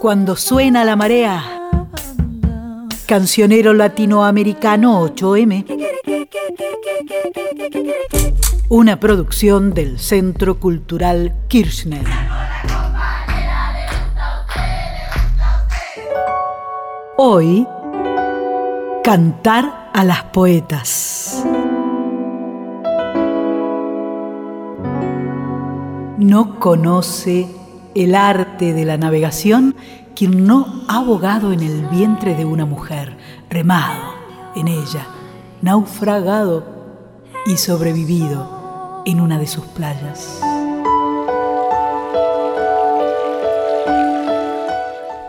Cuando suena la marea. Cancionero latinoamericano 8M. Una producción del Centro Cultural Kirchner. Hoy, cantar a las poetas. No conoce el arte de la navegación quien no ha abogado en el vientre de una mujer, remado en ella, naufragado y sobrevivido en una de sus playas.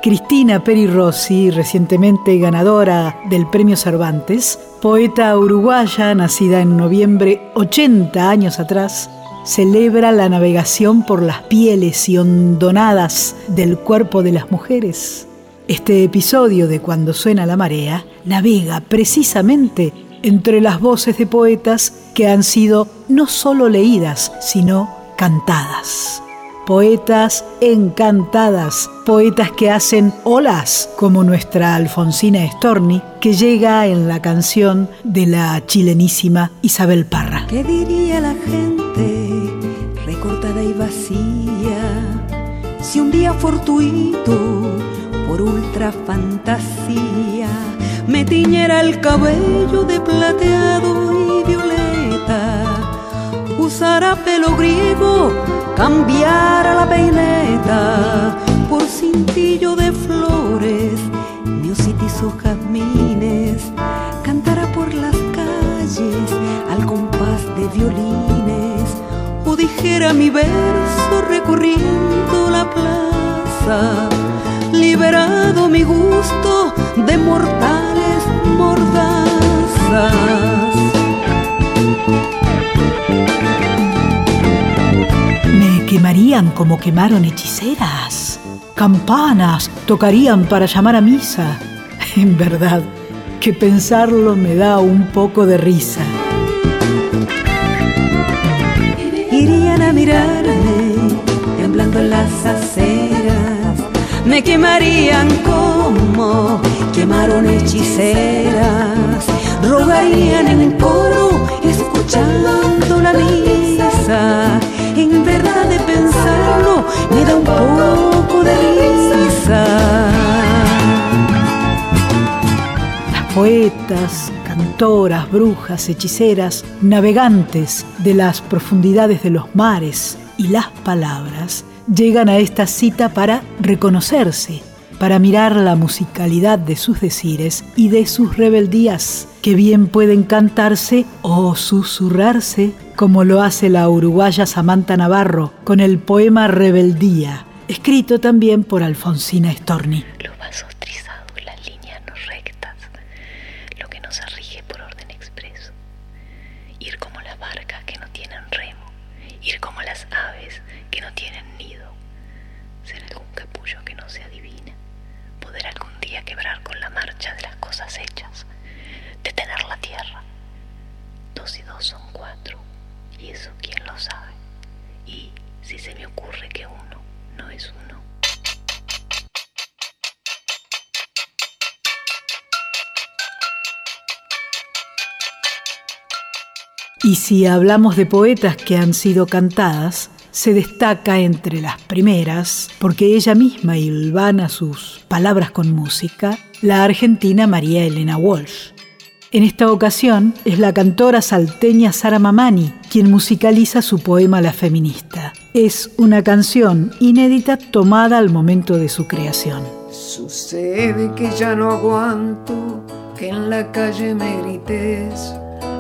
Cristina Peri Rossi, recientemente ganadora del Premio Cervantes, poeta uruguaya nacida en noviembre 80 años atrás, celebra la navegación por las pieles y hondonadas del cuerpo de las mujeres. Este episodio de Cuando suena la marea navega precisamente entre las voces de poetas que han sido no solo leídas, sino cantadas poetas encantadas, poetas que hacen olas, como nuestra Alfonsina Storni, que llega en la canción de la chilenísima Isabel Parra. ¿Qué diría la gente recortada y vacía si un día fortuito por ultra fantasía me tiñera el cabello de plateado y violeta? Usara pelo griego cambiara la peineta por cintillo de flores, miositis o jazmines, cantara por las calles al compás de violines, o dijera mi verso recorriendo la plaza, liberado mi gusto de mortales mordazas. quemarían como quemaron hechiceras. Campanas tocarían para llamar a misa. En verdad, que pensarlo me da un poco de risa. Irían a mirarme, temblando en las aceras. Me quemarían como quemaron hechiceras. Rogarían en coro, escuchando la misa en verdad de pensarlo me da un poco de risa. Las poetas, cantoras, brujas, hechiceras, navegantes de las profundidades de los mares y las palabras llegan a esta cita para reconocerse, para mirar la musicalidad de sus decires y de sus rebeldías, que bien pueden cantarse o susurrarse como lo hace la uruguaya Samantha Navarro con el poema Rebeldía, escrito también por Alfonsina Storni. Los quebrar con la marcha de las cosas hechas, detener la tierra. Dos y dos son cuatro y eso quién lo sabe. Y si se me ocurre que uno no es uno. Y si hablamos de poetas que han sido cantadas, se destaca entre las primeras, porque ella misma hilvana sus palabras con música, la argentina María Elena Walsh. En esta ocasión es la cantora salteña Sara Mamani quien musicaliza su poema La Feminista. Es una canción inédita tomada al momento de su creación. Sucede que ya no aguanto que en la calle me grites.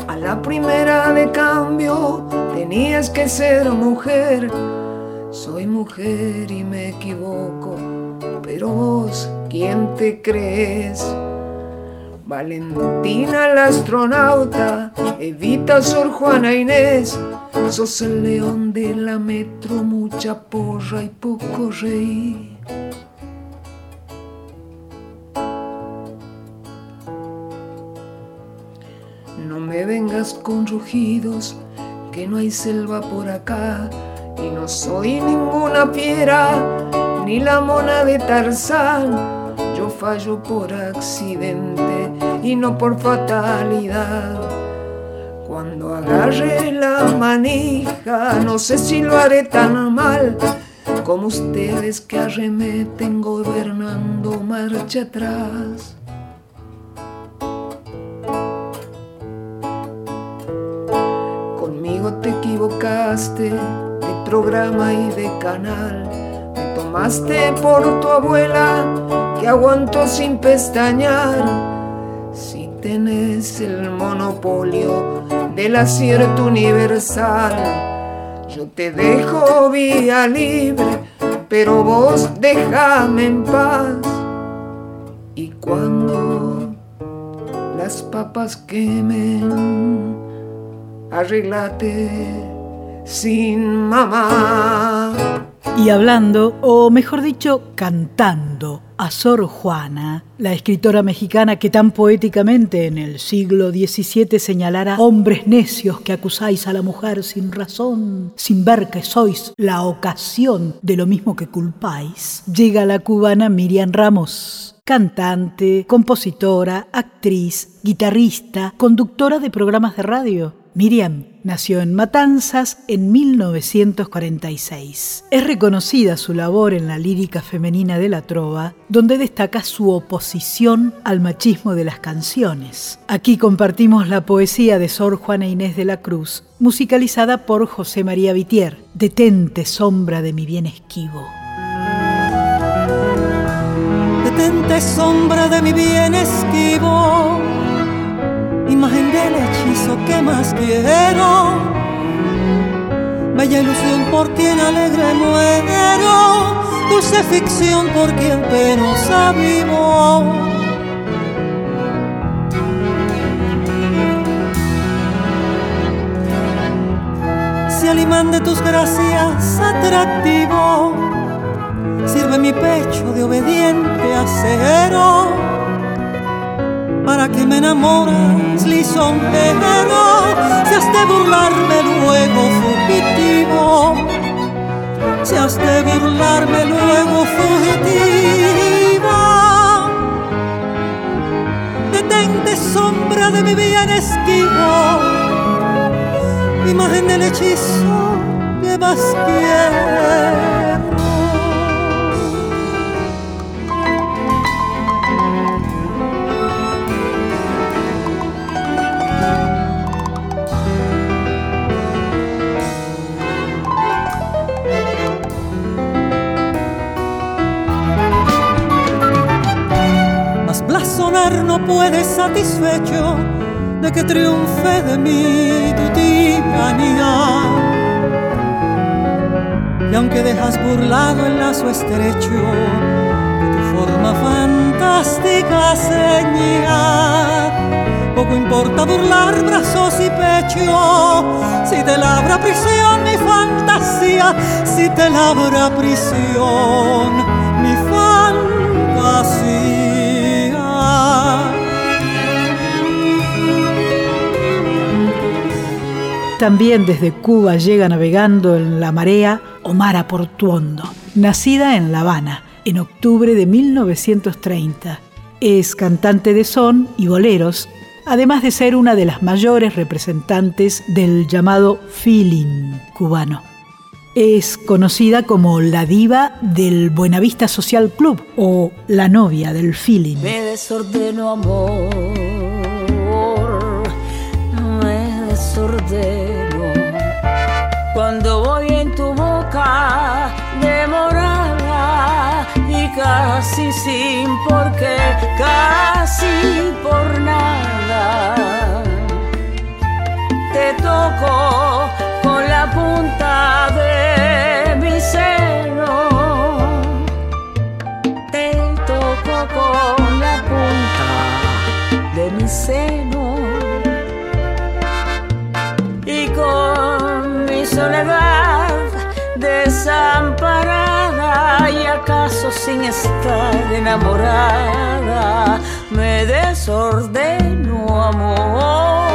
A la primera de cambio tenías que ser mujer. Soy mujer y me equivoco, pero ¿quién te crees? Valentina la astronauta, Evita Sor Juana Inés, sos el león de la metro, mucha porra y poco reír. No me vengas con rugidos, que no hay selva por acá, y no soy ninguna fiera ni la mona de Tarzán. Yo fallo por accidente y no por fatalidad. Cuando agarre la manija, no sé si lo haré tan mal como ustedes que arremeten gobernando marcha atrás. Conmigo te equivocaste de programa y de canal. Me tomaste por tu abuela que aguantó sin pestañear. Si tenés el monopolio del acierto universal yo te dejo vía libre, pero vos déjame en paz. Y cuando las papas quemen, arreglate sin mamá. Y hablando, o mejor dicho, cantando a Sor Juana, la escritora mexicana que tan poéticamente en el siglo XVII señalara hombres necios que acusáis a la mujer sin razón, sin ver que sois la ocasión de lo mismo que culpáis, llega la cubana Miriam Ramos cantante, compositora, actriz, guitarrista, conductora de programas de radio. Miriam nació en Matanzas en 1946. Es reconocida su labor en la lírica femenina de la trova, donde destaca su oposición al machismo de las canciones. Aquí compartimos la poesía de Sor Juana Inés de la Cruz, musicalizada por José María Vitier, Detente sombra de mi bien esquivo. Detente sombra de mi bien esquivo imagen del hechizo que más quiero. Bella ilusión por quien alegre muero, dulce ficción por quien penosa vivo. Si al imán de tus gracias atractivo sirve mi pecho de obediente acero para que me enamoras lisonjero, si has de burlarme luego fugitivo, si has de burlarme luego fugitiva. Detente sombra de mi bien esquivo, imagen del hechizo que más quiero. No puede satisfecho de que triunfe de mí tu tiranía. Y aunque dejas burlado el lazo estrecho de tu forma fantástica señal, poco importa burlar brazos y pecho, si te labra prisión mi fantasía, si te labra prisión mi fantasía. También desde Cuba llega navegando en la marea Omar Portuondo, nacida en La Habana en octubre de 1930. Es cantante de son y boleros, además de ser una de las mayores representantes del llamado feeling cubano. Es conocida como la diva del Buenavista Social Club o la novia del feeling. Me desordeno amor, me desordeno casi sin por qué, casi por nada. Te toco con la punta de mi seno. Te toco con la punta de mi seno. soledad sin estar enamorada. Me desordeno amor.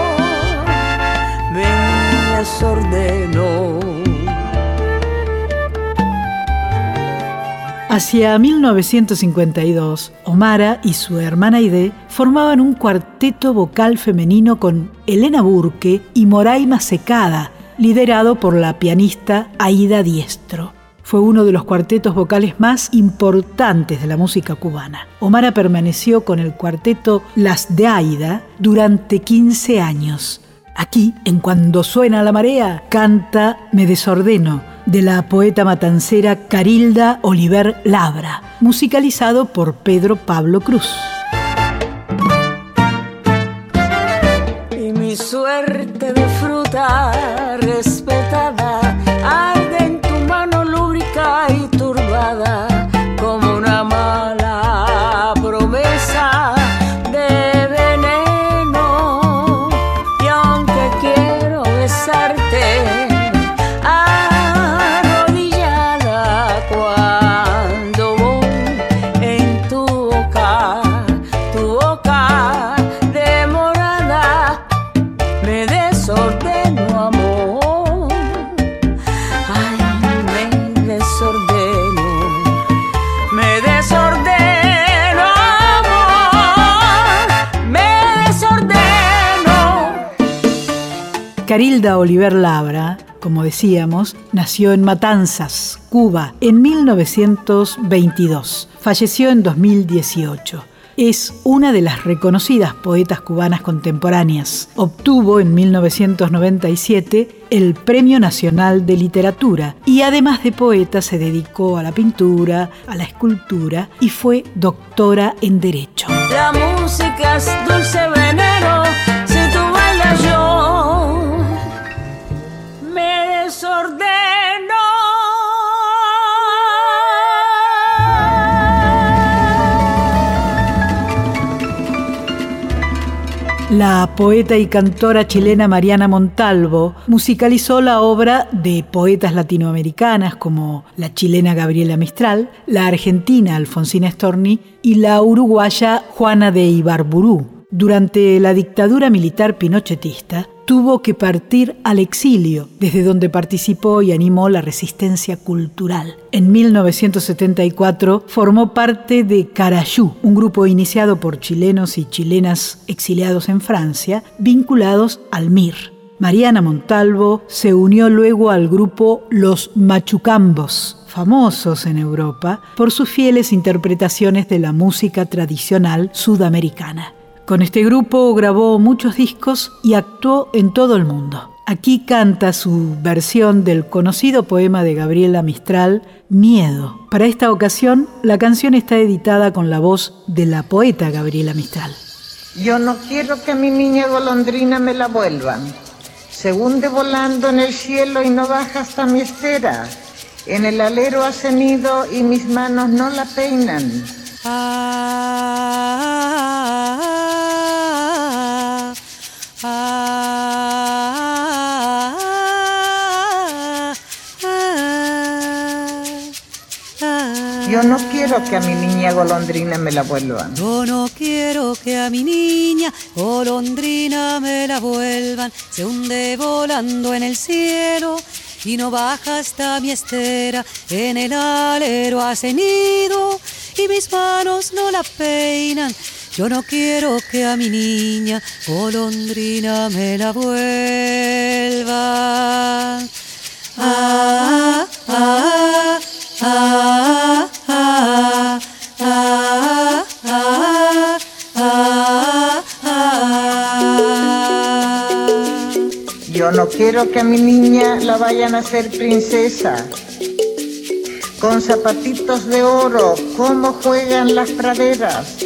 Me desordeno. Hacia 1952, Omara y su hermana Aide formaban un cuarteto vocal femenino con Elena Burke y Moraima Secada, liderado por la pianista Aida Diestro. Fue uno de los cuartetos vocales más importantes de la música cubana. Omara permaneció con el cuarteto Las de Aida durante 15 años. Aquí, en Cuando suena la marea, canta Me desordeno, de la poeta matancera Carilda Oliver Labra, musicalizado por Pedro Pablo Cruz. Y mi suerte de fruta respetada Carilda Oliver Labra, como decíamos, nació en Matanzas, Cuba, en 1922. Falleció en 2018. Es una de las reconocidas poetas cubanas contemporáneas. Obtuvo en 1997 el Premio Nacional de Literatura y además de poeta se dedicó a la pintura, a la escultura y fue doctora en Derecho. La música es dulce veneno, La poeta y cantora chilena Mariana Montalvo musicalizó la obra de poetas latinoamericanas como la chilena Gabriela Mistral, la argentina Alfonsina Storni y la uruguaya Juana de Ibarburú. Durante la dictadura militar pinochetista, tuvo que partir al exilio, desde donde participó y animó la resistencia cultural. En 1974 formó parte de Carayú, un grupo iniciado por chilenos y chilenas exiliados en Francia, vinculados al MIR. Mariana Montalvo se unió luego al grupo Los Machucambos, famosos en Europa por sus fieles interpretaciones de la música tradicional sudamericana. Con este grupo grabó muchos discos y actuó en todo el mundo. Aquí canta su versión del conocido poema de Gabriela Mistral, Miedo. Para esta ocasión, la canción está editada con la voz de la poeta Gabriela Mistral. Yo no quiero que a mi niña golondrina me la vuelvan. Se hunde volando en el cielo y no baja hasta mi estera. En el alero ha cenido y mis manos no la peinan. Ah, quiero que a mi niña golondrina me la vuelvan. Yo no quiero que a mi niña golondrina me la vuelvan. Se hunde volando en el cielo y no baja hasta mi estera. En el alero ha cenido y mis manos no la peinan. Yo no quiero que a mi niña golondrina me la vuelvan. Ah, ah, ah, ah, quiero que a mi niña la vayan a hacer princesa. Con zapatitos de oro, cómo juegan las praderas.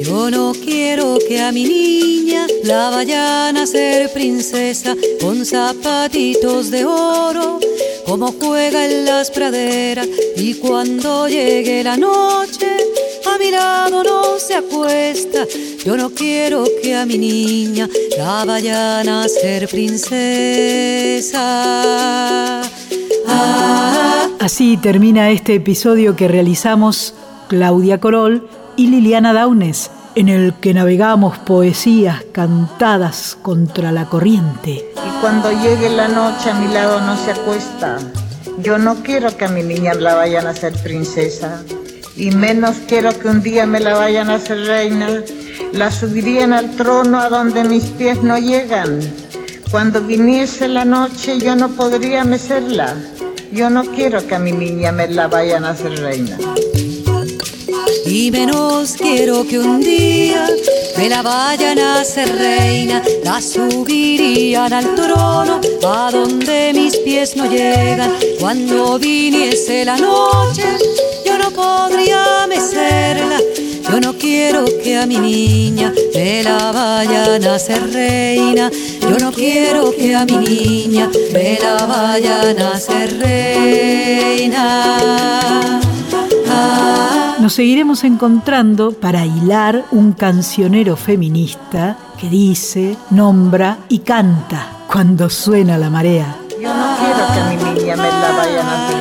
Yo no quiero que a mi niña la vayan a hacer princesa con zapatitos de oro, como juega en las praderas. Y cuando llegue la noche, a mi lado no se acuesta. Yo no quiero que a mi niña la vayan a hacer princesa. Ah, Así termina este episodio que realizamos Claudia Corol y Liliana Daunes, en el que navegamos poesías cantadas contra la corriente. Y cuando llegue la noche a mi lado no se acuesta. Yo no quiero que a mi niña la vayan a hacer princesa y menos quiero que un día me la vayan a hacer reina. La subirían al trono a donde mis pies no llegan. Cuando viniese la noche yo no podría mecerla. Yo no quiero que a mi niña me la vayan a hacer reina. Y menos quiero que un día me la vayan a hacer reina, la subirían al trono a donde mis pies no llegan. Cuando viniese la noche, yo no podría mecerla. Yo no quiero que a mi niña me la vayan a hacer reina. Yo no quiero que a mi niña me la vayan a hacer reina. Nos seguiremos encontrando para hilar un cancionero feminista que dice, nombra y canta cuando suena la marea. Yo no quiero que a mi niña me la vayan a hacer